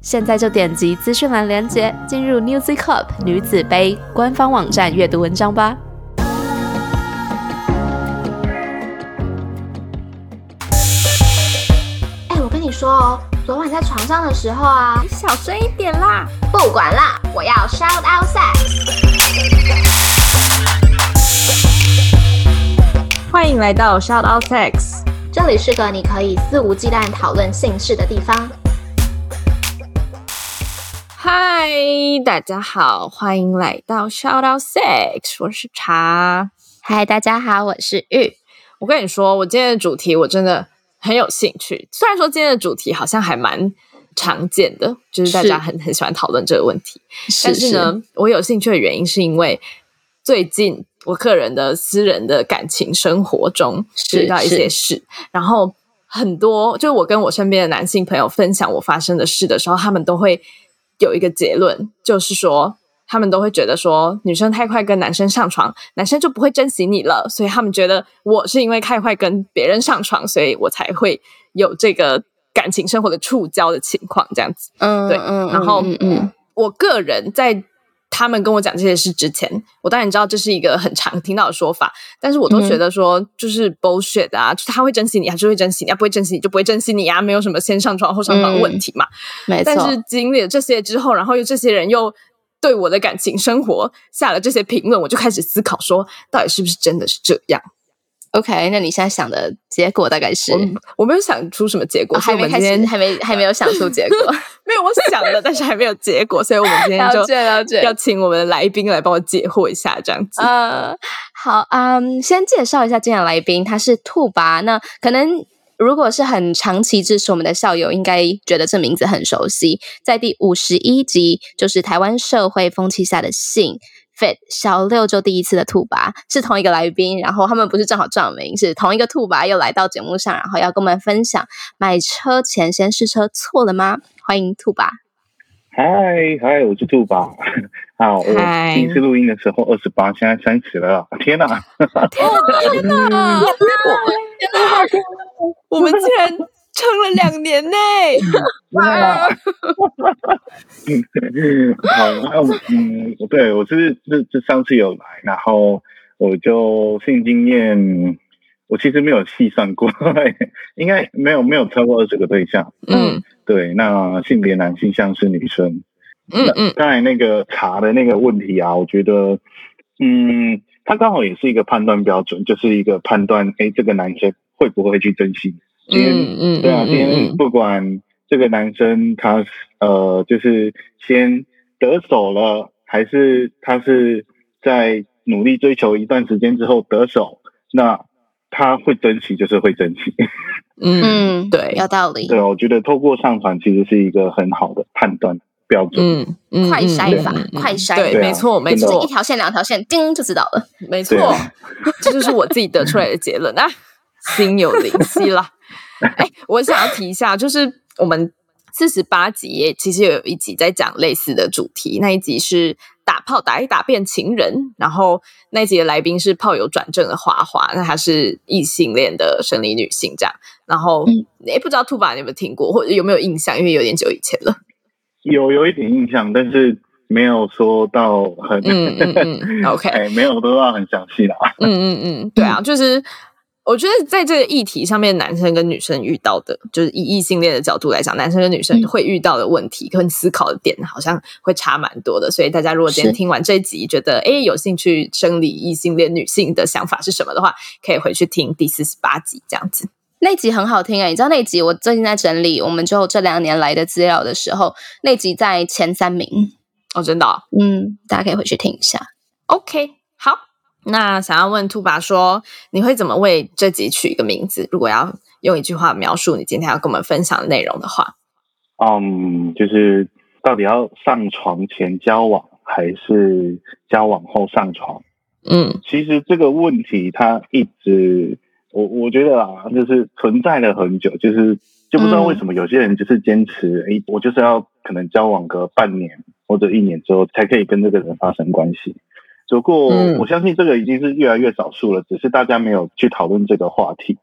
现在就点击资讯栏链接，进入 n e w z Cup 女子杯官方网站阅读文章吧。哎，我跟你说哦，昨晚在床上的时候啊，你小声一点啦！不管啦，我要 shout out sex。欢迎来到 shout out sex，这里是个你可以肆无忌惮讨论性事的地方。嗨，大家好，欢迎来到 Shout Out Sex，我是茶。嗨，大家好，我是玉。我跟你说，我今天的主题我真的很有兴趣。虽然说今天的主题好像还蛮常见的，就是大家很很喜欢讨论这个问题，但是呢，我有兴趣的原因是因为最近我个人的私人的感情生活中遇到一些事，然后很多就是我跟我身边的男性朋友分享我发生的事的时候，他们都会。有一个结论，就是说他们都会觉得说女生太快跟男生上床，男生就不会珍惜你了，所以他们觉得我是因为太快跟别人上床，所以我才会有这个感情生活的触礁的情况，这样子。嗯，对，嗯，然后，嗯，我个人在。他们跟我讲这些事之前，我当然知道这是一个很常听到的说法，但是我都觉得说就是 bullshit 啊，就他会珍惜你，还是会珍惜你，不会珍惜你就不会珍惜你啊，没有什么先上床后上床的问题嘛。没错。但是经历了这些之后，然后又这些人又对我的感情生活下了这些评论，我就开始思考说，到底是不是真的是这样？OK，那你现在想的结果大概是？我没有想出什么结果，还没开始，还没还没有想出结果。没有，我想了，但是还没有结果，所以我们今天就要请我们的来宾来帮我解惑一下，这样子。呃，好，嗯，先介绍一下今天的来宾，他是兔拔。那可能如果是很长期支持我们的校友，应该觉得这名字很熟悉，在第五十一集，就是台湾社会风气下的性。Fit 小六就第一次的兔拔是同一个来宾，然后他们不是正好撞名，是同一个兔拔又来到节目上，然后要跟我们分享买车前先试车错了吗？欢迎兔拔。嗨嗨，我是兔拔。好，我第一次录音的时候二十八，现在三十了，天哪！天哪！我们竟然。撑了两年呢，好，那嗯，对我是是是上次有来，然后我就性经验，我其实没有细算过，应该没有没有超过二十个对象。嗯，对，那性别男性像是女生。嗯嗯，刚才那个查的那个问题啊，我觉得，嗯，他刚好也是一个判断标准，就是一个判断，哎，这个男生会不会去珍惜。今天，对啊，今天不管这个男生他呃，就是先得手了，还是他是在努力追求一段时间之后得手，那他会珍惜，就是会珍惜。嗯，对，有道理。对，我觉得透过上传其实是一个很好的判断标准。嗯嗯，快筛法，快筛，对，没错，没错，一条线，两条线，叮就知道了。没错，这就是我自己得出来的结论啊，心有灵犀了。哎，我想要提一下，就是我们四十八集其实有一集在讲类似的主题，那一集是打炮打一打变情人，然后那一集的来宾是炮友转正的花花，那她是异性恋的生理女性，这样。然后哎，不知道兔爸你有没有听过，或者有没有印象？因为有点久以前了。有有一点印象，但是没有说到很嗯嗯嗯，OK，没有说到很详细的。嗯嗯嗯，对啊，就是。我觉得在这个议题上面，男生跟女生遇到的，就是以异性恋的角度来讲，男生跟女生会遇到的问题跟思考的点，好像会差蛮多的。所以大家如果今天听完这集，觉得哎有兴趣生理异性恋女性的想法是什么的话，可以回去听第四十八集这样子。那集很好听哎，你知道那集我最近在整理我们就这两年来的资料的时候，那集在前三名哦，真的，嗯，大家可以回去听一下。OK，好。那想要问兔爸说，你会怎么为这集取一个名字？如果要用一句话描述你今天要跟我们分享的内容的话，嗯，就是到底要上床前交往还是交往后上床？嗯其实这个问题它一直，我我觉得啊，就是存在了很久，就是就不知道为什么有些人就是坚持，诶、我就是要可能交往个半年或者一年之后才可以跟这个人发生关系。不过嗯。我相信这个已经是越来越少数了，只是大家没有去讨论这个话题。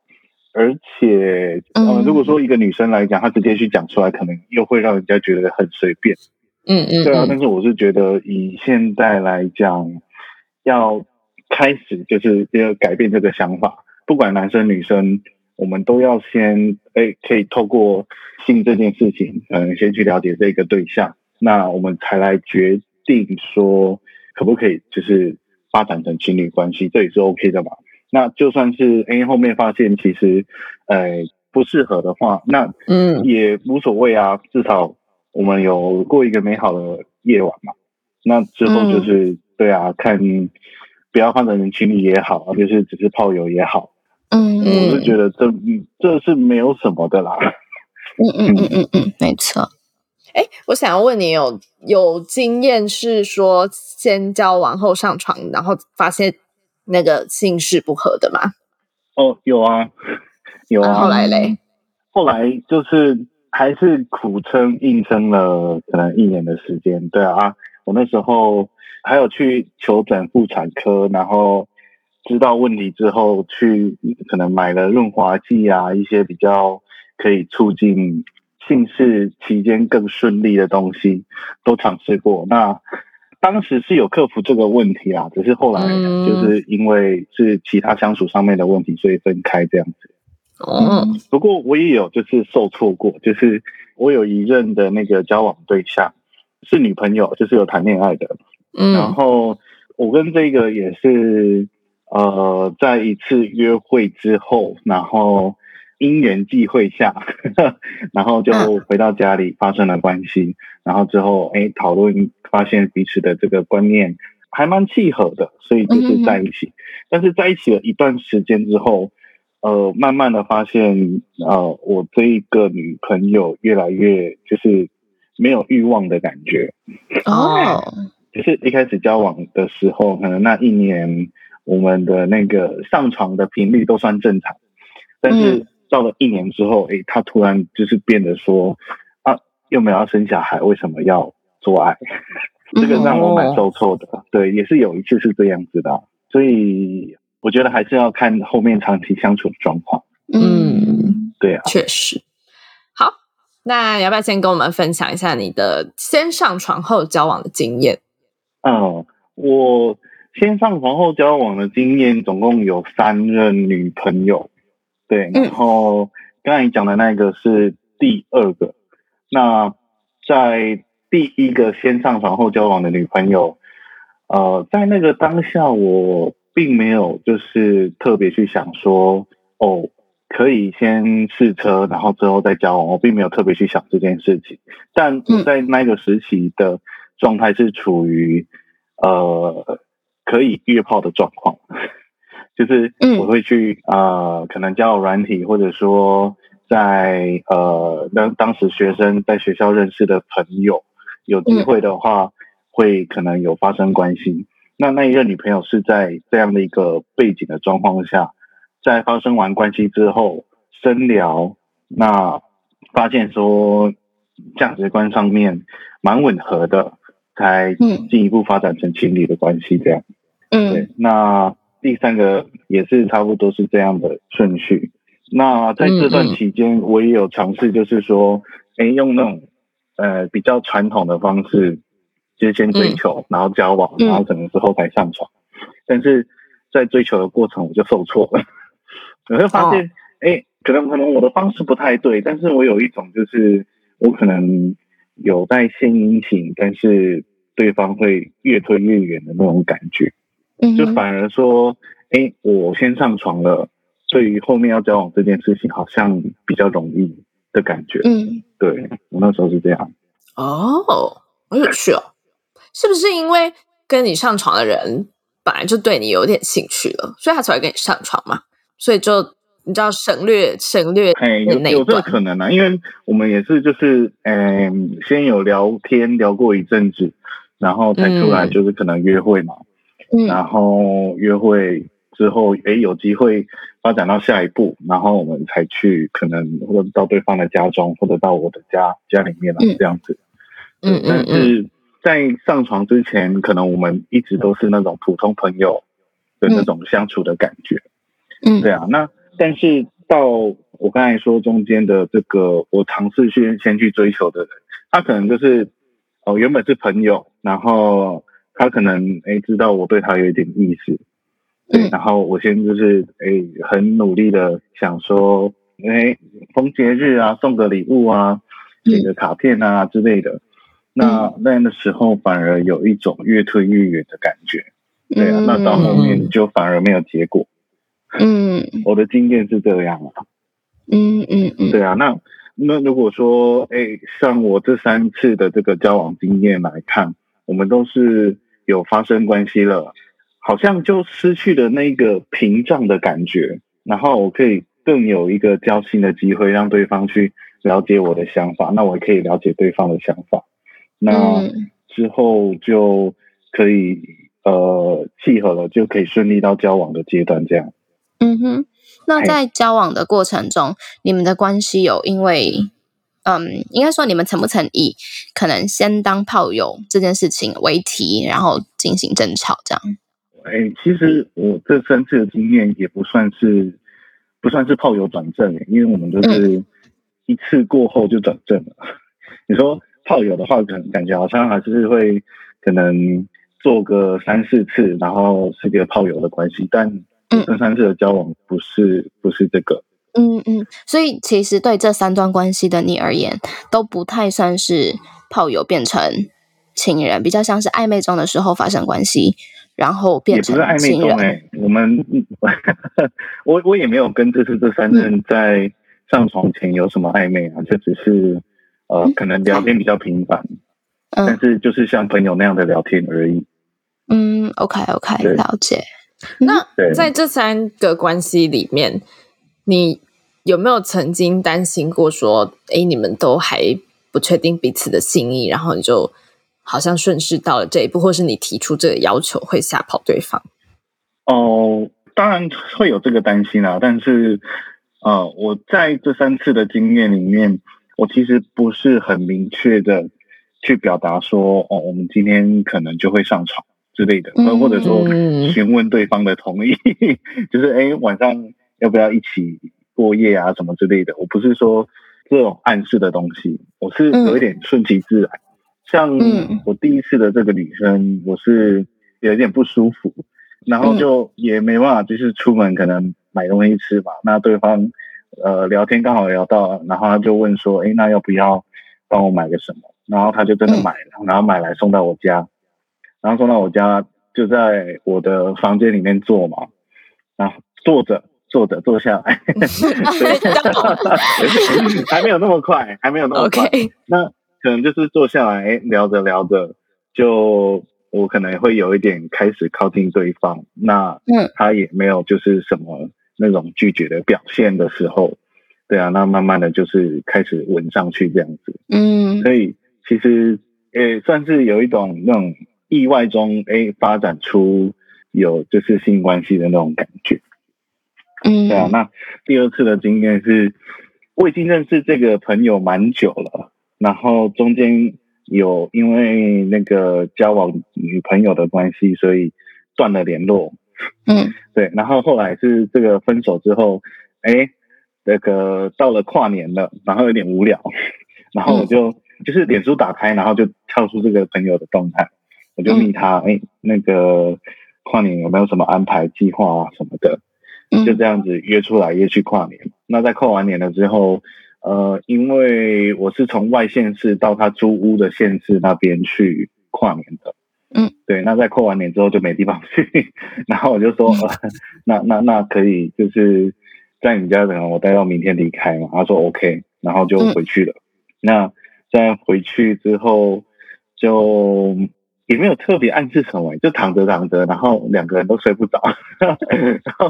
而且，呃嗯，如果说一个女生来讲，她直接去讲出来，可能又会让人家觉得很随便。嗯嗯，对啊，嗯。但是我是觉得以现在来讲，要开始就是要改变这个想法，不管男生女生，我们都要先哎，可以透过性这件事情，嗯，先去了解这个对象，那我们才来决定说可不可以就是发展成情侣关系，这也是 OK 的嘛。那就算是 A 后面发现其实呃不适合的话，那嗯也无所谓啊，至少我们有过一个美好的夜晚嘛。那之后就是、对啊，看不要换成情侣也好，就是只是炮友也好，嗯嗯我是觉得这嗯这是没有什么的啦。嗯嗯嗯嗯嗯，没错。哎，我想要问你有有经验是说先交往后上床，然后发现那个性事不合的吗？哦，有啊，有啊啊。后来嘞，后来就是还是苦撑硬撑了可能一年的时间。对啊，我那时候还有去求诊妇产科，然后知道问题之后，去可能买了润滑剂啊，一些比较可以促进性事期间更顺利的东西都尝试过。那当时是有克服这个问题啊，只是后来嗯就是因为是其他相处上面的问题，所以分开这样子。哦，不过我也有就是受挫过，就是我有一任的那个交往对象是女朋友，就是有谈恋爱的。然嗯后我跟这个也是呃，在一次约会之后，然后因缘际会下，然后就回到家里发生了关系。然后之后哎讨论，发现彼此的这个观念还蛮契合的，所以就是在一起。但是在一起了一段时间之后，呃，慢慢的发现，呃，我这一个女朋友越来越就是没有欲望的感觉。哦，就是一开始交往的时候，可能那一年我们的那个上床的频率都算正常，但是到了一年之后，诶，他突然就是变得说啊，又没有要生小孩，为什么要做爱？这个让我蛮受挫的。对，也是有一次是这样子的啊，所以我觉得还是要看后面长期相处的状况。嗯，对啊，确实。好，那要不要先跟我们分享一下你的先上床后交往的经验？嗯，我先上床后交往的经验总共有三任女朋友，对，然后刚才你讲的那个是第二个。那在第一个先上床后交往的女朋友，呃，在那个当下，我并没有就是特别去想说，哦，可以先试车，然后之后再交往，我并没有特别去想这件事情。但我在那个时期的状态是处于呃可以约炮的状况，就是我会去呃可能交友软体，或者说在呃当当时学生在学校认识的朋友，有机会的话会可能有发生关系。那那一个女朋友是在这样的一个背景的状况下，在发生完关系之后深聊，那发现说价值观上面蛮吻合的，才进一步发展成情侣的关系这样。嗯，对。那第三个也是差不多是这样的顺序。那在这段期间，我也有尝试，就是说，哎、用那种呃比较传统的方式，就是先追求，然后交往，然后可能之后才上床。但是在追求的过程，我就受挫了。我会发现，哎、可能可能我的方式不太对，但是我有一种就是我可能有在献殷勤，但是对方会越推越远的那种感觉。嗯就反而说，哎、我先上床了，对于后面要交往这件事情，好像比较容易的感觉。嗯，对我那时候是这样。哦，好有趣哦！是不是因为跟你上床的人本来就对你有点兴趣了，所以他才会跟你上床嘛？所以就你知道省略省略哎，有有这个可能啊，因为我们也是就是嗯，先有聊天聊过一阵子，然后才出来就是可能约会嘛，嗯然后约会之后，哎，有机会发展到下一步，然后我们才去可能或者到对方的家中，或者到我的家家里面来嗯。这样子。嗯嗯但嗯是在上床之前，可能我们一直都是那种普通朋友的那种相处的感觉。嗯。对啊，那但是到我刚才说中间的这个，我尝试去先去追求的人，他可能就是哦原本是朋友，然后他可能哎知道我对他有一点意思，对，嗯然后我先就是哎很努力的想说，哎逢节日啊送个礼物啊，写个卡片啊之类的，那那样的时候反而有一种越推越远的感觉，对啊，那到后面就反而没有结果。嗯。我的经验是这样啊，嗯嗯嗯。对啊，那那如果说，哎，像我这三次的这个交往经验来看，我们都是有发生关系了，好像就失去了那个屏障的感觉，然后我可以更有一个交心的机会，让对方去了解我的想法，那我也可以了解对方的想法，那嗯之后就可以呃契合了，就可以顺利到交往的阶段，这样。嗯哼，那哎在交往的过程中，你们的关系有因为，嗯，应该说你们诚不曾以可能先当炮友这件事情为题，然后进行争吵这样？哎，其实我这三次的经验也不算是不算是炮友转正耶，因为我们都是一次过后就转正了。你说炮友的话，可能感觉好像还是会可能做个三四次，然后是个炮友的关系，但这三次的交往不是不是这个。嗯嗯，所以其实对这三段关系的你而言，都不太算是炮友变成情人，比较像是暧昧中的时候发生关系，然后也变成不是暧昧情人。中哎、我们 我我也没有跟这次这三任在上床前有什么暧昧啊，就只是呃可能聊天比较频繁，但嗯是就是像朋友那样的聊天而已。嗯，OK OK，对了解。那在这三个关系里面，你有没有曾经担心过说，哎，你们都还不确定彼此的心意，然后你就好像顺势到了这一步，或是你提出这个要求会吓跑对方？哦，当然会有这个担心啊，但是呃，我在这三次的经验里面，我其实不是很明确的去表达说，哦，我们今天可能就会上床之类的，嗯或者说嗯询问对方的同意，就是哎，晚上要不要一起过夜啊，什么之类的。我不是说这种暗示的东西，我是有一点顺其自然。像嗯我第一次的这个女生，我是有一点不舒服，然后就也没办法，就是出门可能买东西吃嘛。那对方呃聊天刚好聊到，然后他就问说：“哎，那要不要帮我买个什么？”然后他就真的买了，然后买来送到我家，然后送到我家就在我的房间里面坐嘛，然后坐着坐着坐下来，对 还没有那么快，还没有那么快。那可能就是坐下来诶聊着聊着，就我可能会有一点开始靠近对方，那嗯。他也没有就是什么那种拒绝的表现的时候，对啊，那慢慢的就是开始吻上去这样子，嗯。所以其实也算是有一种那种意外中诶发展出有就是性关系的那种感觉。嗯对啊，那第二次的经验是，我已经认识这个朋友蛮久了，然后中间有因为那个交往女朋友的关系，所以断了联络。嗯对，然后后来是这个分手之后，哎，那个到了跨年了，然后有点无聊，然后我就、就是脸书打开，然后就跳出这个朋友的动态，我就密他，哎、那个跨年有没有什么安排计划啊什么的？就嗯这样子约出来约去跨年。那在跨完年了之后，呃，因为我是从外县市到他租屋的县市那边去跨年的，嗯，对。那在跨完年之后就没地方去，然后我就说，呃、那那那可以就是在你家等我待到明天离开嘛？他说 OK，然后就回去了。那在回去之后就也没有特别暗示什么，就躺着躺着，然后两个人都睡不着，然 后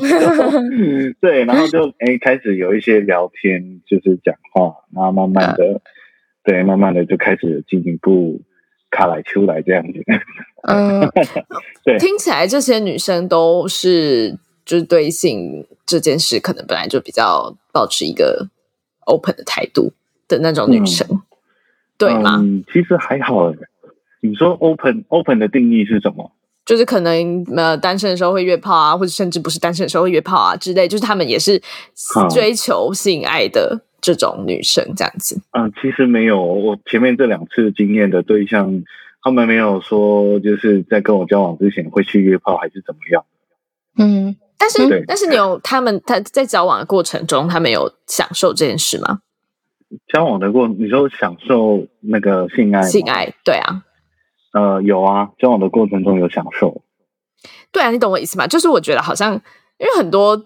对，然后就 哎开始有一些聊天，就是讲话，然后慢慢的，对，慢慢的就开始进一步卡来出来这样子。嗯，对，听起来这些女生都是就是对性这件事，可能本来就比较保持一个 open 的态度的那种女生，对吗？嗯，其实还好。你说 open open 的定义是什么？就是可能呃单身的时候会约炮啊，或者甚至不是单身的时候会约炮啊之类，就是他们也是追求性爱的这种女生这样子。嗯，其实没有，我前面这两次经验的对象，他们没有说就是在跟我交往之前会去约炮还是怎么样。嗯，但是但是你有他们他在交往的过程中，他们有享受这件事吗？交往的过，你说享受那个性爱？性爱，对啊。呃，有啊，交往的过程中有享受。对啊，你懂我意思吗？就是我觉得好像，因为很多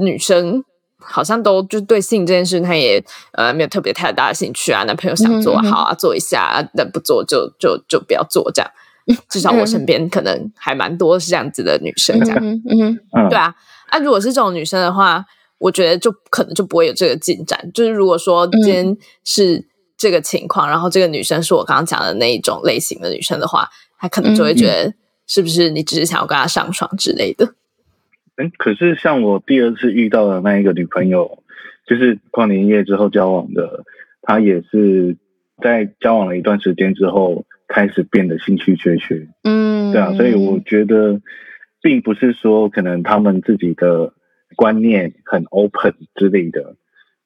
女生好像都就对性这件事，她也呃没有特别太大的兴趣啊。男朋友想做好啊，做一下；啊那不做就就就不要做这样。至少我身边可能还蛮多是这样子的女生，这样。嗯嗯，对啊。啊，如果是这种女生的话，我觉得就可能就不会有这个进展。就是如果说今天是。这个情况，然后这个女生是我刚刚讲的那一种类型的女生的话，她可能就会觉得是不是你只是想要跟她上床之类的。嗯，可是像我第二次遇到的那一个女朋友，就是跨年夜之后交往的，她也是在交往了一段时间之后开始变得兴趣缺缺。嗯，对啊，所以我觉得并不是说可能他们自己的观念很 open 之类的。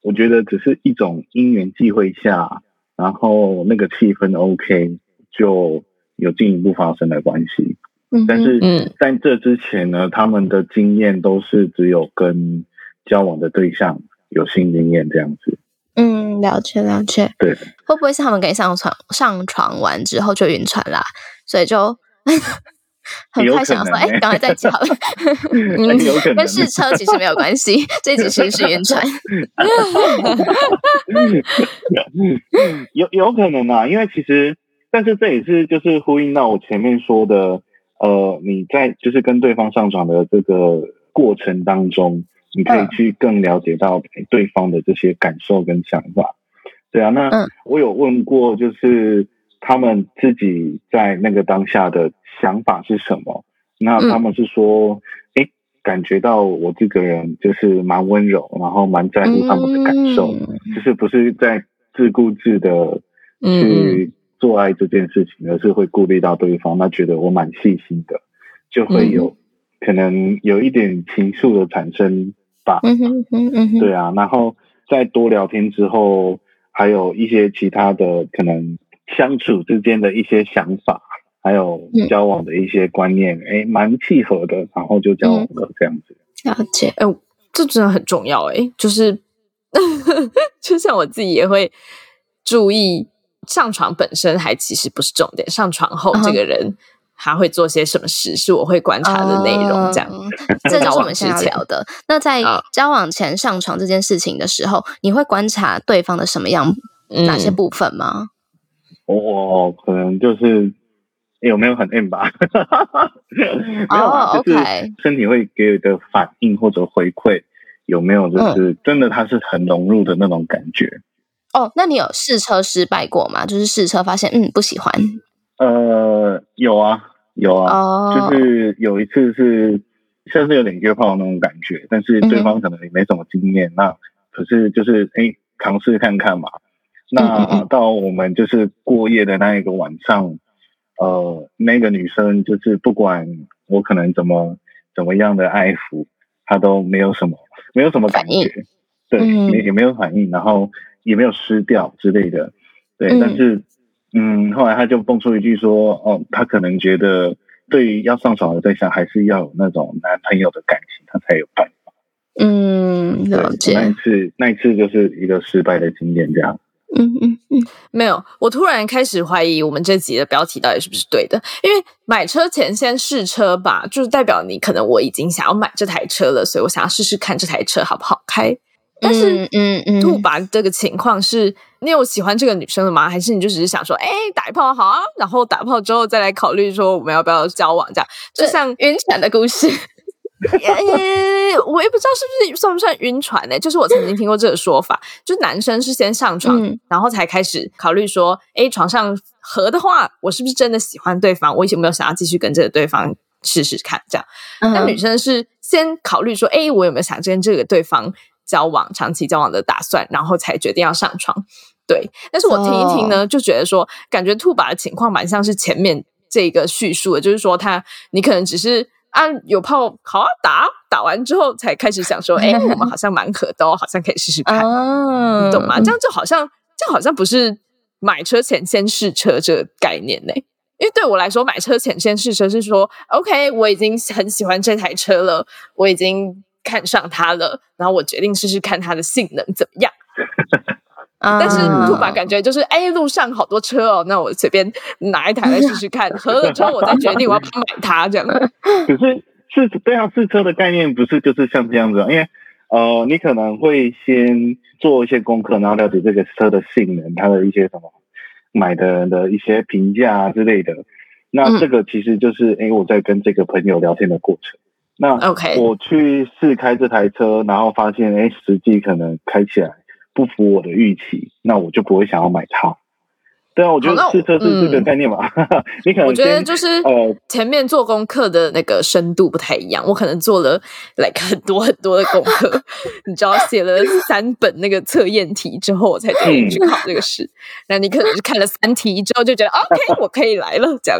我觉得只是一种因缘际会下，然后那个气氛 OK，就有进一步发生的关系。嗯，但是在这之前呢，他们的经验都是只有跟交往的对象有性经验这样子。嗯，了解了解。对，会不会是他们跟你上床上床完之后就晕船啦？所以就。很快想说，哎，赶快再讲。嗯，跟试车其实没有关系，这只其实是晕船。有有可能啊，因为其实，但是这也是就是呼应到我前面说的，呃，你在就是跟对方上床的这个过程当中，你可以去更了解到对方的这些感受跟想法。对啊，那我有问过，就是他们自己在那个当下的。想法是什么？那他们是说，哎，感觉到我这个人就是蛮温柔，然后蛮在乎他们的感受，就是不是在自顾自的去做爱这件事情，而是会顾虑到对方。那觉得我蛮细心的，就会有可能有一点情愫的产生吧。嗯哼嗯嗯对啊，然后再多聊天之后，还有一些其他的可能相处之间的一些想法。还有交往的一些观念，哎，蛮契合的，然后就交往了这样子。了解，哎，这真的很重要，哎，就是 就像我自己也会注意上床本身，还其实不是重点，上床后这个人还会做些什么事，是我会观察的内容。这样，这就是我们 现在聊的。那在交往前上床这件事情的时候，你会观察对方的什么样哪些部分吗？我可能就是。有没有很 M 吧？没有啊，就是身体会给的反应或者回馈有没有？就是真的，他是很融入的那种感觉。哦，那你有试车失败过吗？就是试车发现嗯不喜欢。呃，有啊，有啊，就是有一次是像是有点约炮的那种感觉，但是对方可能也没什么经验，那可是就是哎尝试看看嘛。那到我们就是过夜的那一个晚上。呃，那个女生就是不管我可能怎么怎么样的爱抚，她都没有什么没有什么感觉，对，也也没有反应，然后也没有湿掉之类的，对。但是，嗯，后来她就蹦出一句说：“哦，她可能觉得对于要上床的对象，还是要有那种男朋友的感情，她才有办法。”嗯，了解。那一次，那一次就是一个失败的经验，这样。嗯嗯嗯，没有，我突然开始怀疑我们这集的标题到底是不是对的。因为买车前先试车吧，就是代表你可能我已经想要买这台车了，所以我想要试试看这台车好不好开。但是，嗯嗯，兔把这个情况是你有喜欢这个女生的吗？还是你就只是想说，哎，打一炮好啊，然后打炮之后再来考虑说我们要不要交往？这样就像晕船的故事。呃，我也不知道是不是算不算晕船呢？就是我曾经听过这个说法，就是男生是先上床，然后才开始考虑说，哎，床上合的话，我是不是真的喜欢对方？我有没有想要继续跟这个对方试试看？这样，那女生是先考虑说，哎，我有没有想跟这个对方交往、长期交往的打算，然后才决定要上床。对，但是我听一听呢，就觉得说，感觉兔爸的情况蛮像是前面这个叙述的，就是说他，你可能只是。啊，有炮好啊，打打完之后才开始想说，哎，我们好像蛮可的，好像可以试试看，你懂吗？这样就好像，这好像不是买车前先试车这个概念呢。因为对我来说，买车前先试车是说，OK，我已经很喜欢这台车了，我已经看上它了，然后我决定试试看它的性能怎么样。但是兔爸感觉就是，哎，路上好多车哦，那我随便拿一台来试试看，合了之后我再决定我要不要买它这样。可是试对啊，试车的概念不是就是像这样子，因为呃，你可能会先做一些功课，然后了解这个车的性能，它的一些什么买的人的一些评价啊之类的。那这个其实就是，哎，我在跟这个朋友聊天的过程。那 OK，我去试开这台车，然后发现，哎，实际可能开起来。不符我的预期，那我就不会想要买它。对啊，我觉得试车是这个概念嘛。你可能我觉得就是呃，前面做功课的那个深度不太一样。我可能做了来很多很多的功课，你知道，写了三本那个测验题之后，我才决定去考这个试。那你可能是看了三题之后就觉得 OK，我可以来了，这样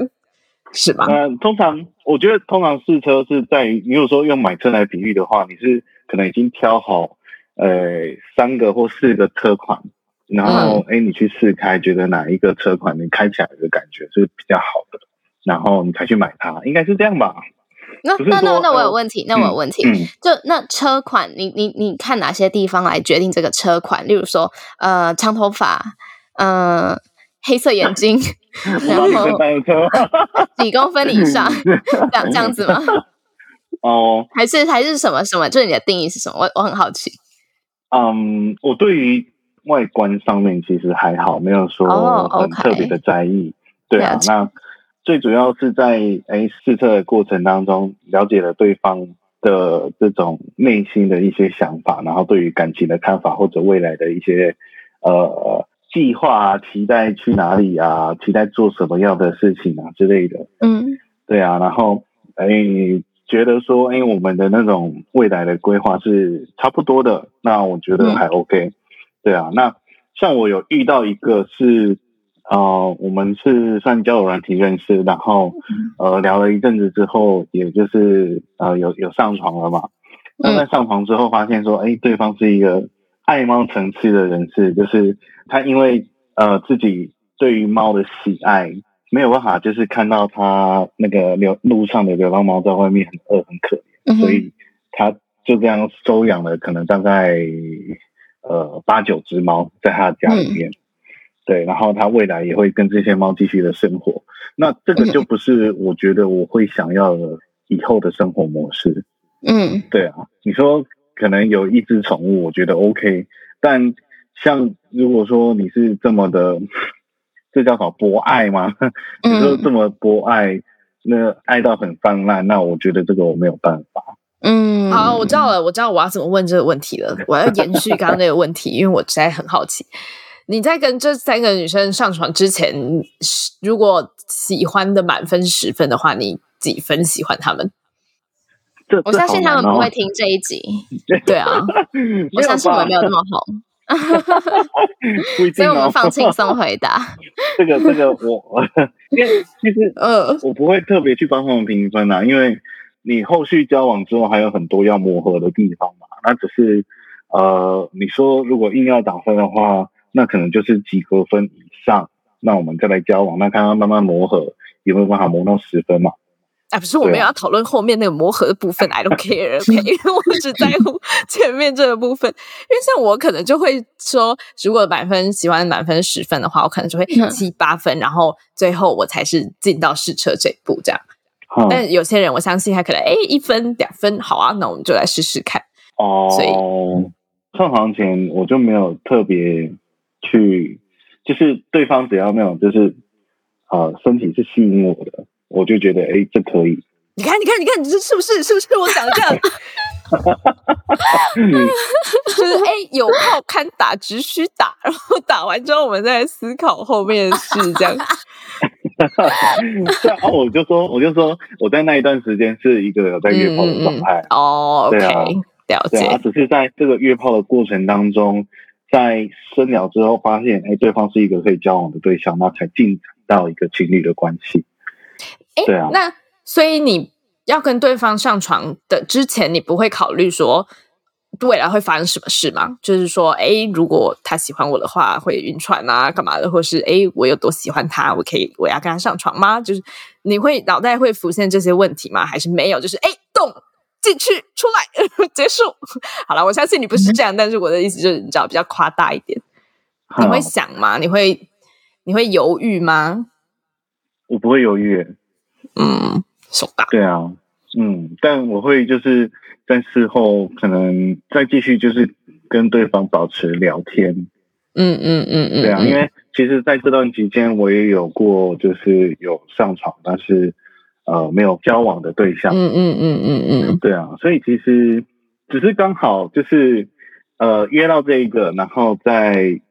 是吧？嗯，通常我觉得通常试车是在于，你有时候用买车来比喻的话，你是可能已经挑好。呃，三个或四个车款，然后哎，你去试开，觉得哪一个车款你开起来的感觉是比较好的，然后你才去买它，应该是这样吧？那那那那我有问题，那我有问题，就那车款，你你你看哪些地方来决定这个车款？例如说，呃，长头发，呃，黑色眼睛，然后几公分以上，这样这样子吗？哦，还是还是什么什么？就是你的定义是什么？我我很好奇。嗯，我对于外观上面其实还好，没有说很特别的在意。对啊，那最主要是在哎试车的过程当中，了解了对方的这种内心的一些想法，然后对于感情的看法，或者未来的一些呃计划啊、期待去哪里啊，期待做什么样的事情啊之类的。嗯，对啊，然后哎。觉得说，哎，我们的那种未来的规划是差不多的，那我觉得还 OK，对啊。那像我有遇到一个是，呃，我们是算交友软体认识，然后呃聊了一阵子之后，也就是呃有有上床了嘛。那在上床之后发现说，哎，对方是一个爱猫层次的人士，就是他因为呃自己对于猫的喜爱。没有办法，就是看到他那个流路上的流浪猫在外面很饿很可怜，所以他就这样收养了可能大概呃八九只猫在他的家里面，对，然后他未来也会跟这些猫继续的生活。那这个就不是我觉得我会想要的以后的生活模式。嗯，对啊，你说可能有一只宠物，我觉得 OK，但像如果说你是这么的。这叫什么博爱吗？你说这么博爱，那爱到很泛滥，那我觉得这个我没有办法。嗯，好，我知道了，我知道我要怎么问这个问题了。我要延续刚刚那个问题，因为我实在很好奇，你在跟这三个女生上床之前，如果喜欢的满分十分的话，你几分喜欢他们？我相信他们不会听这一集。对啊，我相信我们没有那么好。所以我们放轻松回答。这个这个我，因为其实呃，我不会特别去帮他们评分啊，因为你后续交往之后还有很多要磨合的地方嘛。那只是呃，你说如果硬要打分的话，那可能就是及格分以上，那我们再来交往，那看他慢慢磨合有没有办法磨到十分嘛。哎，不是，我们要讨论后面那个磨合的部分，I don't care，OK，因为我只在乎前面这个部分。因为像我可能就会说，如果满分喜欢满分十分的话，我可能就会七八分，然后最后我才是进到试车这一步这样。但有些人，我相信他可能哎一分两分，好啊，那我们就来试试看。哦，所以上行前我就没有特别去，就是对方只要那种就是呃身体是吸引我的，我就觉得哎这可以。你看，你看，你看，你这是不是是不是我讲的这样？就是哎，有炮看打，只需打，然后打完之后，我们再思考后面的事，这样。对啊，我就说，我就说，我在那一段时间是一个有在约炮的状态。哦，OK，了解。啊，只是在这个约炮的过程当中，在深聊之后，发现哎，对方是一个可以交往的对象，那才进展到一个情侣的关系。哎，对啊，那所以你。要跟对方上床的之前，你不会考虑说未来会发生什么事吗？就是说，哎，如果他喜欢我的话，会晕船啊，干嘛的？或是哎，我有多喜欢他，我可以我要跟他上床吗？就是你会脑袋会浮现这些问题吗？还是没有？就是哎，动进去出来 结束好了。我相信你不是这样，但是我的意思就是，你知道比较夸大一点。你会想吗？你会你会犹豫吗？我不会犹豫。嗯。手大对啊，嗯，但我会就是在事后可能再继续就是跟对方保持聊天，嗯嗯嗯嗯，对啊，因为其实在这段期间我也有过就是有上床，但是呃没有交往的对象，嗯嗯嗯嗯嗯，对啊，所以其实只是刚好就是呃约到这一个，然后在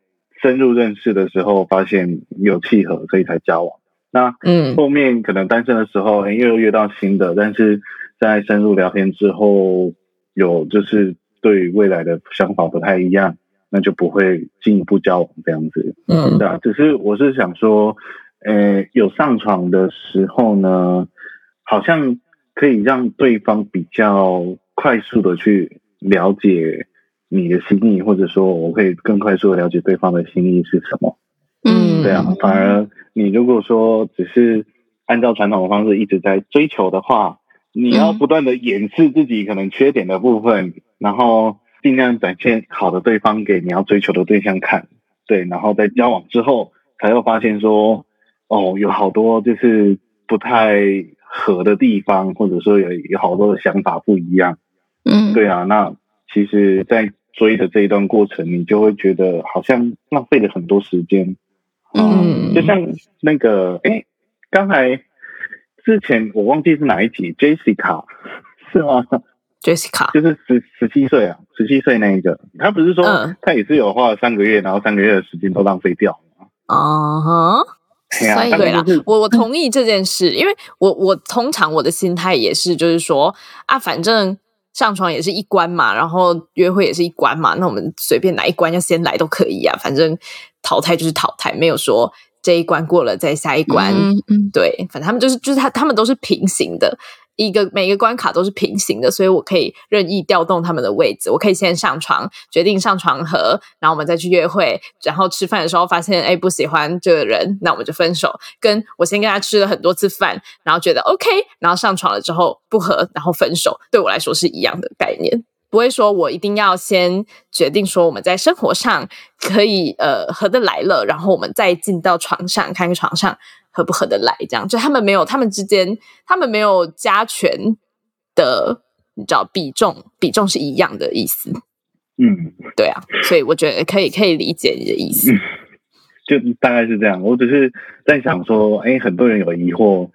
深入认识的时候发现有契合，所以才交往。那嗯，后面可能单身的时候，又约到新的，但是在深入聊天之后，有就是对未来的想法不太一样，那就不会进一步交往这样子。嗯，对啊，只是我是想说，呃，有上床的时候呢，好像可以让对方比较快速的去了解你的心意，或者说我可以更快速的了解对方的心意是什么。嗯，对啊，反而你如果说只是按照传统的方式一直在追求的话，你要不断的掩饰自己可能缺点的部分，然后尽量展现好的对方给你要追求的对象看，对，然后在交往之后才会发现说，哦，有好多就是不太合的地方，或者说有有好多的想法不一样，嗯，对啊，那其实，在追的这一段过程，你就会觉得好像浪费了很多时间。嗯，就像那个，哎，刚才之前我忘记是哪一集，Jessica 是吗？Jessica 就是十十七岁啊，十七岁那一个，他不是说他也是有花了三个月，然后三个月的时间都浪费掉吗？啊哈，所以对啦，我我同意这件事，因为我我通常我的心态也是，就是说啊，反正。上床也是一关嘛，然后约会也是一关嘛，那我们随便哪一关要先来都可以啊，反正淘汰就是淘汰，没有说这一关过了再下一关。对，反正他们就是就是他他们都是平行的。一个每一个关卡都是平行的，所以我可以任意调动他们的位置。我可以先上床，决定上床和，然后我们再去约会。然后吃饭的时候发现，哎，不喜欢这个人，那我们就分手。跟我先跟他吃了很多次饭，然后觉得 OK，然后上床了之后不合，然后分手。对我来说是一样的概念，不会说我一定要先决定说我们在生活上可以呃合得来了，然后我们再进到床上看床上。合不合得来？这样就他们没有，他们之间他们没有加权的，你知道比重比重是一样的意思。嗯，对啊，所以我觉得可以可以理解你的意思。就大概是这样。我只是在想说，哎，很多人有疑惑，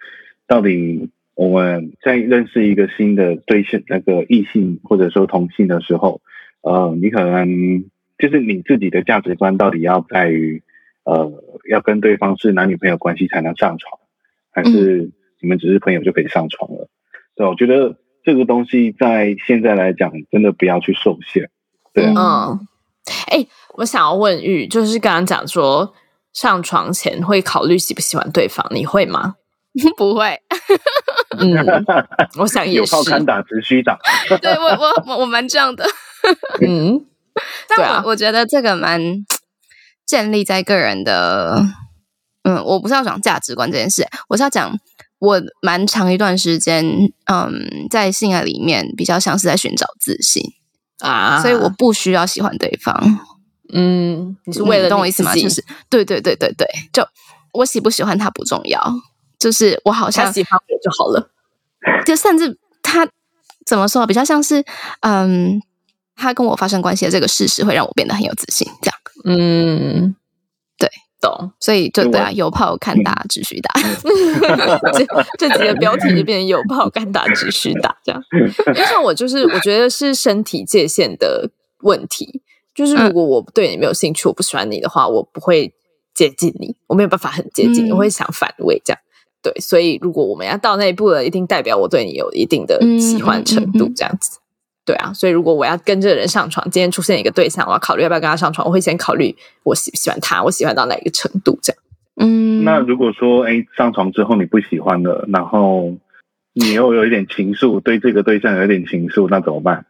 到底我们在认识一个新的对象，那个异性或者说同性的时候，呃，你可能就是你自己的价值观到底要在于。呃，要跟对方是男女朋友关系才能上床，还是你们只是朋友就可以上床了？对，我觉得这个东西在现在来讲，真的不要去受限。对，嗯，哎，我想要问玉，就是刚刚讲说上床前会考虑喜不喜欢对方，你会吗？不会。嗯，我想也是。有炮看打，只需打。对我，我我我蛮这样的。嗯，但我我觉得这个蛮。建立在个人的，嗯，我不是要讲价值观这件事，我是要讲我蛮长一段时间，嗯，在性爱里面比较像是在寻找自信啊，所以我不需要喜欢对方，嗯，你是为了懂我意思吗？就是对对对对对，就我喜不喜欢他不重要，就是我好像喜欢我就好了，就甚至他怎么说，比较像是嗯。他跟我发生关系的这个事实会让我变得很有自信，这样。嗯，对懂。所以就就对啊，有炮看打，只需打。这这几个标题就变成有炮看打只需打这样。因为像我就是 我觉得是身体界限的问题，就是如果我对你没有兴趣，我不喜欢你的话，我不会接近你，我没有办法很接近，嗯我会想反胃这样。对，所以如果我们要到那一步了，一定代表我对你有一定的喜欢程度这样子。对啊，所以如果我要跟这个人上床，今天出现一个对象，我要考虑要不要跟他上床，我会先考虑我喜不喜欢他，我喜欢到哪一个程度这样。嗯，那如果说，哎，上床之后你不喜欢了，然后你又有一点情愫，对这个对象有一点情愫，那怎么办？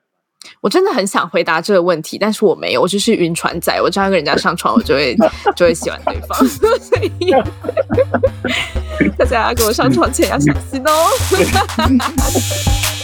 我真的很想回答这个问题，但是我没有，我就是晕船仔。我只要跟人家上床，我就会 就会喜欢对方，所以 大家跟我上床前要小心哦。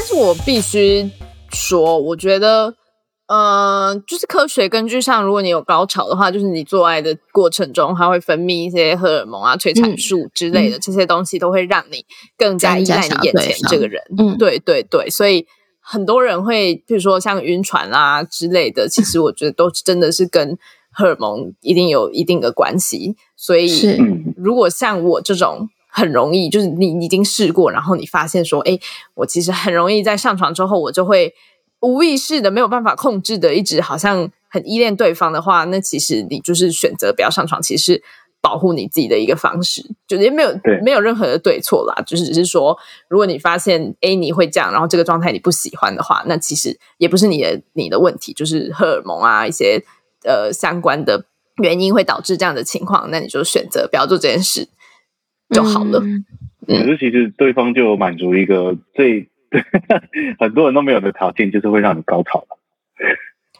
但是我必须说，我觉得，呃，就是科学根据上，如果你有高潮的话，就是你做爱的过程中，它会分泌一些荷尔蒙啊、催产素之类的，这些东西都会让你更加依赖你眼前这个人。嗯对对对，所以很多人会，比如说像晕船啊之类的，其实我觉得都真的是跟荷尔蒙一定有一定的关系。所以，如果像我这种很容易，就是你你已经试过，然后你发现说，哎，我其实很容易在上床之后，我就会无意识的没有办法控制的，一直好像很依恋对方的话，那其实你就是选择不要上床，其实是保护你自己的一个方式，就是也没有对。没有任何的对错啦，就是只是说，如果你发现哎你会这样，然后这个状态你不喜欢的话，那其实也不是你的你的问题，就是荷尔蒙啊一些呃相关的原因会导致这样的情况，那你就选择不要做这件事就好了。嗯可是其实对方就有满足一个最 很多人都没有的条件，就是会让你高潮了。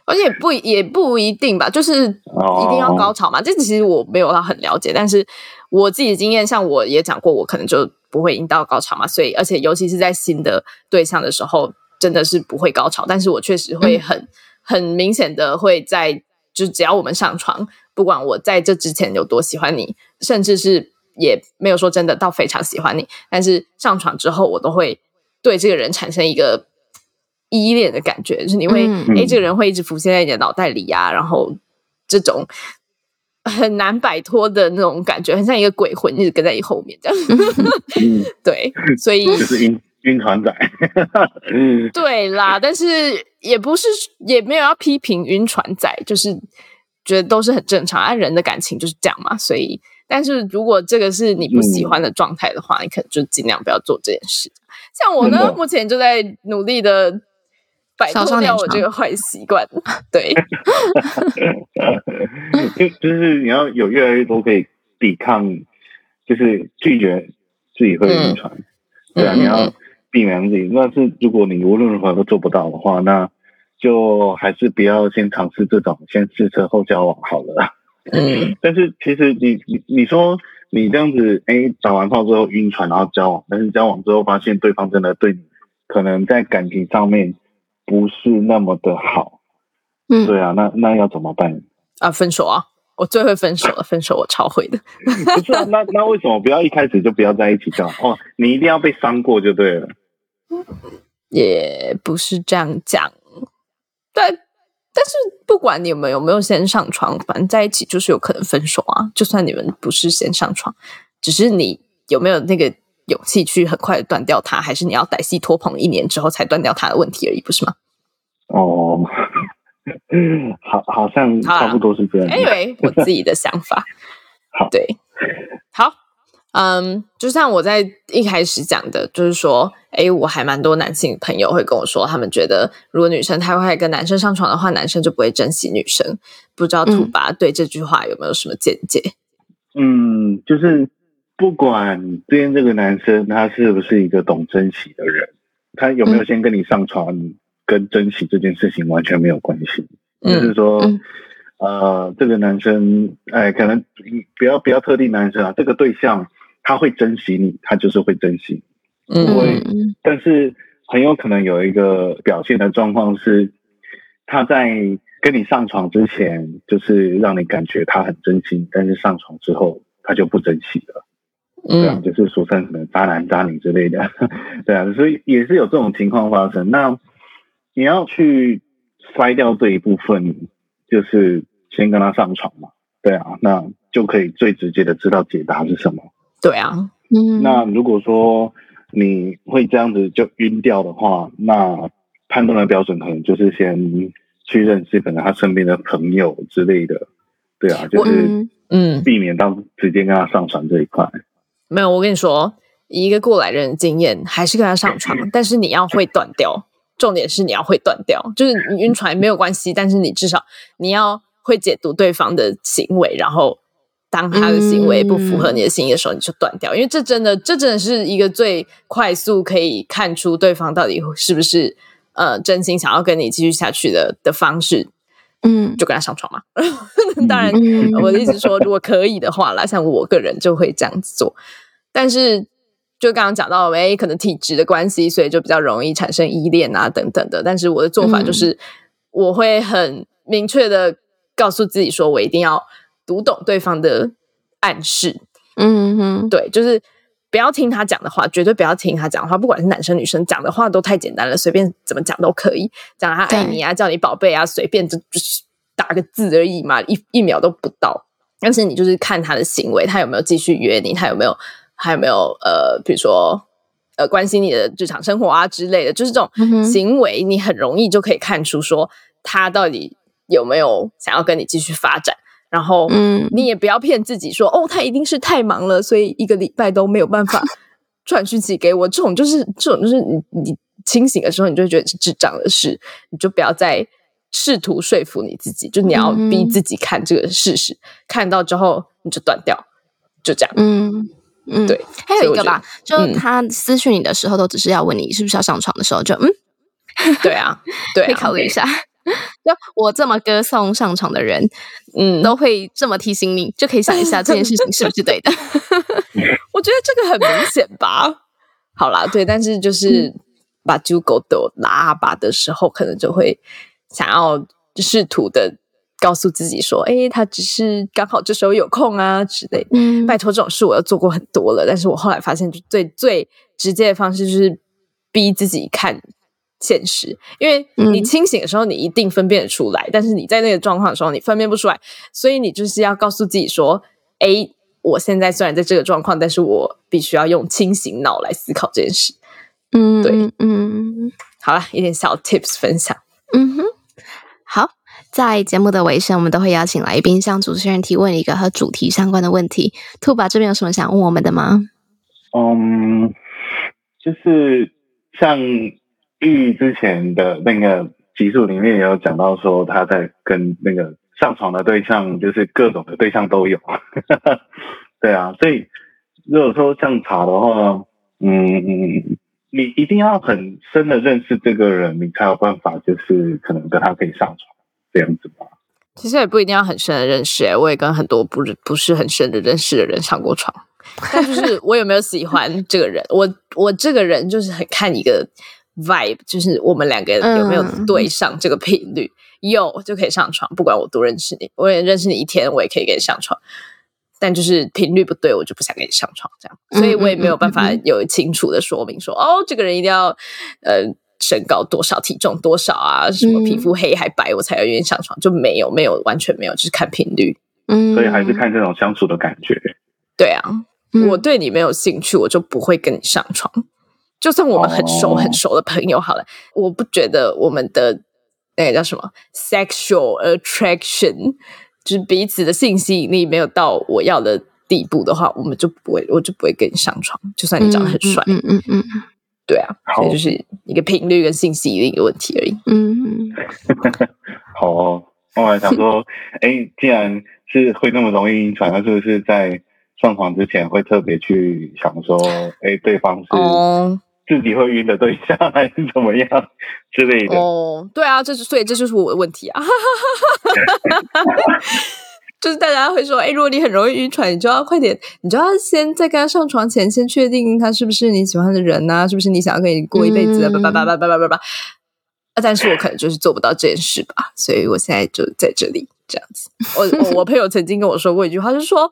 而且不也不一定吧，就是哦一定要高潮嘛。这其实我没有到很了解，但是我自己的经验，像我也讲过，我可能就不会引到高潮嘛。所以，而且尤其是在新的对象的时候，真的是不会高潮，但是我确实会很、很明显的会在，就只要我们上床，不管我在这之前有多喜欢你，甚至是也没有说真的到非常喜欢你，但是上床之后，我都会对这个人产生一个依恋的感觉，就是你会，嗯诶，这个人会一直浮现在你的脑袋里呀、然后这种很难摆脱的那种感觉，很像一个鬼魂一直跟在你后面这样。嗯，对，所以就是晕晕船仔。嗯 对啦，但是也不是也没有要批评晕船仔，就是觉得都是很正常，啊，人的感情就是这样嘛。所以，但是如果这个是你不喜欢的状态的话，你可能就尽量不要做这件事。像我呢目前就在努力的摆脱掉我这个坏习惯。对，就 就是你要有越来越多可以抵抗，就是拒绝自己会晕船。对啊，嗯你要避免自己。那是如果你无论如何都做不到的话，那就还是不要先尝试这种先试车后交往好了。嗯，但是其实你你你说你这样子，哎，打完炮之后晕船，然后交往，但是交往之后发现对方真的对你可能在感情上面不是那么的好，嗯对啊，那那要怎么办？啊，分手啊！我最会分手了，分手我超会的。不是啊，那那为什么不要一开始就不要在一起交往？哦，你一定要被伤过就对了。也不是这样讲，但但是不管你们有没有先上床，反正在一起就是有可能分手啊。就算你们不是先上床，只是你有没有那个勇气去很快的断掉它，还是你要歹戏拖棚一年之后才断掉它的问题而已，不是吗哦，好，好像差不多是这样。？Anyway，我自己的想法，好对，好，嗯，就像我在一开始讲的，就是说，诶，我还蛮多男性朋友会跟我说，他们觉得如果女生太会跟男生上床的话，男生就不会珍惜女生。不知道兔嗯爸对这句话有没有什么见解？嗯，就是不管今天这个男生他是不是一个懂珍惜的人，他有没有先跟你上床，跟珍惜这件事情完全没有关系。就是嗯说，嗯呃，这个男生，哎，可能不要不要特定男生啊，这个对象他会珍惜你，他就是会珍惜，嗯会，但是很有可能有一个表现的状况是，他在跟你上床之前，就是让你感觉他很真心，但是上床之后他就不珍惜了。对啊，嗯就是俗称可能渣男渣女之类的，对啊，所以也是有这种情况发生。那你要去筛掉这一部分，就是先跟他上床嘛，对啊，那就可以最直接的知道解答是什么。对啊，嗯那如果说你会这样子就晕掉的话，那判断的标准可能就是先去认识可能他身边的朋友之类的，对啊，就是嗯嗯，避免到直接跟他上床这一块。没有，我跟你说，以一个过来人的经验，还是跟他上床，但是你要会断掉。重点是你要会断掉，就是你晕船没有关系，但是你至少你要会解读对方的行为，然后当他的行为不符合你的心意的时候，你就断掉，因为这真的这真的是一个最快速可以看出对方到底是不是呃真心想要跟你继续下去的的方式，嗯就跟他上床嘛。当然，嗯我的意思是说，如果可以的话啦，像我个人就会这样子做。但是，就刚刚讲到，哎，可能体质的关系，所以就比较容易产生依恋啊，等等的。但是我的做法就是，我会很明确的告诉自己，说我一定要读懂对方的暗示，嗯哼对，就是不要听他讲的话，绝对不要听他讲的话，不管是男生女生讲的话都太简单了，随便怎么讲都可以，讲他爱你啊，叫你宝贝啊，随便就就是打个字而已嘛，一一秒都不到。但是你就是看他的行为，他有没有继续约你，他有没有还有没有呃，比如说呃关心你的日常生活啊之类的，就是这种行为，你很容易就可以看出说他到底有没有想要跟你继续发展。然后，嗯你也不要骗自己说，哦，他一定是太忙了，所以一个礼拜都没有办法传讯息给我。这种就是这种就是你你清醒的时候，你就会觉得是智障的事，你就不要再试图说服你自己，就你要逼自己看这个事实，看到之后你就断掉，就这样。嗯嗯，对。还有一个吧，就嗯他私讯你的时候，都只是要问你是不是要上床的时候，就嗯，对啊，对可以啊，考虑一下。就我这么歌颂上床的人，嗯，都会这么提醒你，就可以想一下这件事情是不是对的。我觉得这个很明显吧。好啦，对，但是就是把猪狗都拉吧的时候，可能就会想要试图的告诉自己说：“哎，他只是刚好这时候有空啊之类的。”嗯拜托，这种事我都做过很多了，但是我后来发现，就最最直接的方式就是逼自己看现实，因为你嗯清醒的时候，你一定分辨得出来，但是你在那个状况的时候，你分辨不出来，所以你就是要告诉自己说：“哎，我现在虽然在这个状况，但是我必须要用清醒脑来思考这件事。嗯，对嗯嗯好了，一点小 tips 分享。嗯哼，好。在节目的尾声，我们都会邀请来宾向主持人提问一个和主题相关的问题。兔宝这边有什么想问我们的吗？嗯，就是像玉之前的那个集数里面也有讲到说，他在跟那个上床的对象，就是各种的对象都有。对啊，所以如果说像茶的话，嗯，你一定要很深的认识这个人，你才有办法，就是可能跟他可以上床这样子吧。其实也不一定要很深的认识、欸，我也跟很多不是不是很深的认识的人上过床，但就是我有没有喜欢这个人，我我这个人就是很看一个 vibe，就是我们两个有没有嗯对上这个频率，有就可以上床，不管我多认识你，我也认识你一天，我也可以跟你上床。但就是频率不对，我就不想跟你上床，这样，所以我也没有办法有清楚的说明说，哦，这个人一定要呃身高多少、体重多少啊，什么皮肤黑还白，我才要愿意上床，就没有，没有，完全没有，就是看频率。嗯，所以还是看这种相处的感觉。对啊，嗯我对你没有兴趣，我就不会跟你上床。就算我们很熟哦。很熟的朋友好了，我不觉得我们的那个叫什么 sexual attraction，就是彼此的性吸引力没有到我要的地步的话，我们就不会，我就不会跟你上床。就算你长得很帅，嗯嗯嗯。对啊，好。所以就是一个频率跟性吸引力的问题而已。嗯嗯 好哦，我还想说，哎，既然是会那么容易晕船，那是不是在上床之前会特别去想说，哎，对方是哦，自己会晕的对象还是怎么样之类的？哦，对啊，这是所以这就是我的问题啊！就是大家会说，哎，如果你很容易晕船，你就要快点，你就要先在跟他上床前先确定他是不是你喜欢的人呐，是不是你想要跟你过一辈子？叭叭叭叭叭叭叭。啊，但是我可能就是做不到这件事吧，所以我现在就在这里这样子。我我朋友曾经跟我说过一句话，就是说，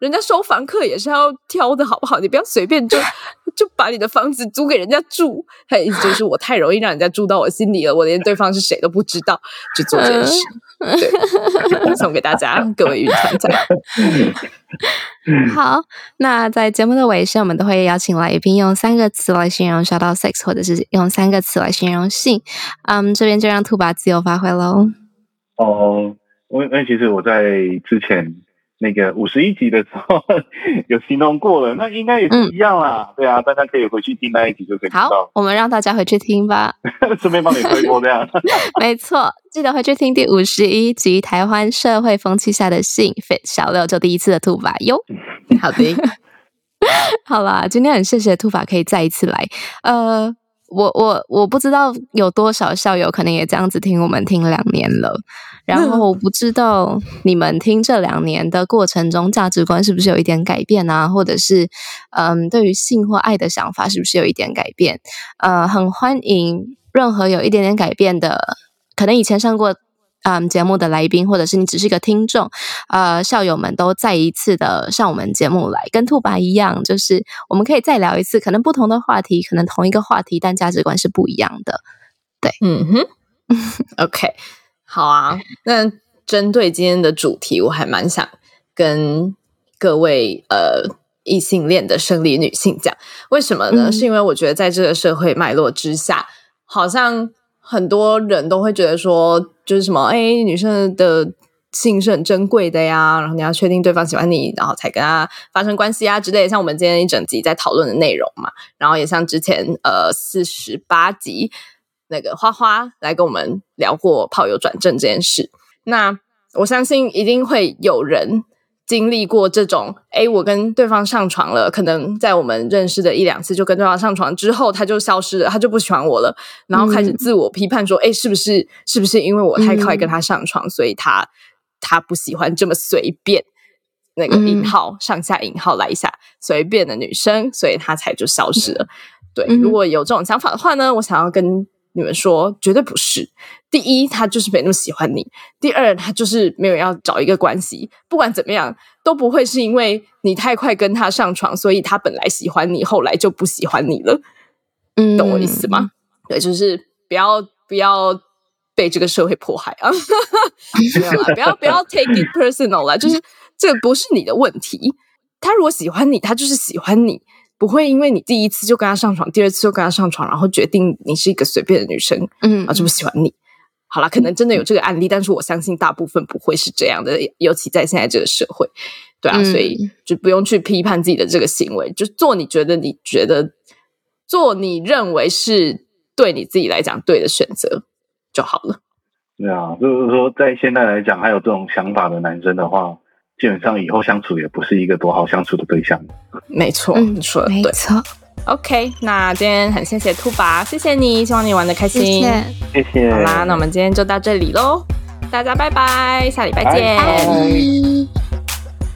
人家收房客也是要挑的好不好？你不要随便就 就把你的房子租给人家住。他意思就是我太容易让人家住到我心里了，我连对方是谁都不知道，就做这件事。对，送给大家各位云团仔。好，那在节目的尾声，我们都会邀请来宾用三个词来形容 shout out sex，或者是用三个词来形容性。嗯，这边就让兔爸自由发挥喽。哦，因为其实我在之前。那个五十一集的时候 有形容过了，那应该也是一样啦。对啊，大家可以回去听那一集就可以好，我们让大家回去听吧，顺便帮你推播这样。没错，记得回去听第五十一集《台湾社会风气下的性》，fit 小六就第一次的吐法哟。好的，好啦，今天很谢谢吐法可以再一次来。呃，我我我不知道有多少校友可能也这样子听我们听两年了。然后我不知道你们听这两年的过程中，价值观是不是有一点改变啊？或者是，嗯，对于性或爱的想法是不是有一点改变？呃，很欢迎任何有一点点改变的，可能以前上过嗯节目的来宾，或者是你只是一个听众，呃，校友们都再一次的上我们节目来，跟兔爸一样，就是我们可以再聊一次，可能不同的话题，可能同一个话题，但价值观是不一样的。对，嗯哼，OK。好啊，那针对今天的主题，我还蛮想跟各位呃异性恋的生理女性讲，为什么呢？是因为我觉得在这个社会脉络之下，好像很多人都会觉得说，就是什么，哎，女生的性是很珍贵的呀，然后你要确定对方喜欢你，然后才跟他发生关系啊之类。像我们今天一整集在讨论的内容嘛，然后也像之前呃四十八集。那个花花来跟我们聊过炮友转正这件事，那我相信一定会有人经历过这种，哎，我跟对方上床了，可能在我们认识的一两次就跟对方上床之后，他就消失了，他就不喜欢我了，然后开始自我批判说，哎，是不是是不是因为我太快跟他上床，所以他他不喜欢这么随便那个引号上下引号来一下随便的女生，所以他才就消失了。对，如果有这种想法的话呢，我想要跟。你们说绝对不是。第一，他就是没那么喜欢你；第二，他就是没有要找一个关系。不管怎么样，都不会是因为你太快跟他上床，所以他本来喜欢你，后来就不喜欢你了。嗯，懂我意思吗？对，就是不要不要被这个社会迫害啊！没有不要不要 take it personal 啦，就是这个不是你的问题。他如果喜欢你，他就是喜欢你。不会因为你第一次就跟他上床，第二次就跟他上床，然后决定你是一个随便的女生，嗯，啊，就不喜欢你。好了，可能真的有这个案例，但是我相信大部分不会是这样的，尤其在现在这个社会，对啊，所以就不用去批判自己的这个行为，就做你觉得你觉得做你认为是对你自己来讲对的选择就好了。对啊，就是说在现在来讲，还有这种想法的男生的话。基本上以后相处也不是一个多好相处的对象。没错，你说的对。没错。OK，那今天很谢谢兔爸，谢谢你，希望你玩的开心。谢谢。好啦，那我们今天就到这里喽，大家拜拜，下礼拜见。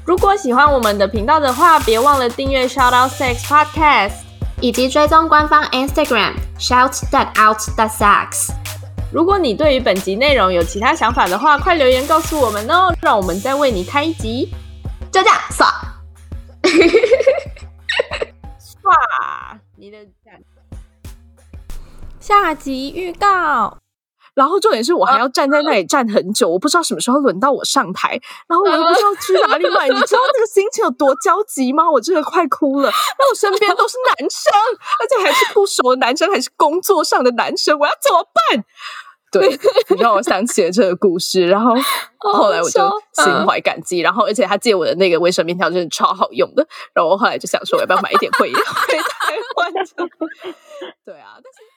如果喜欢我们的频道的话，别忘了订阅 Shout Out Sex Podcast，以及追踪官方 Instagram Shout That Out That Sex。如果你对于本集内容有其他想法的话，快留言告诉我们哦，让我们再为你开一集。就这样，刷，刷你的下集预告。然后重点是我还要站在那里站很久，我不知道什么时候轮到我上台，然后我又不知道去哪里买，你知道那个心情有多焦急吗？我真的快哭了。那我身边都是男生，而且还是不熟的男生，还是工作上的男生，我要怎么办？对，让我想起了这个故事，然后 后来我就心怀感激，然后而且他借我的那个卫生棉条真的超好用的，然后我后来就想说，我要不要买一点回回台湾？对啊，但是。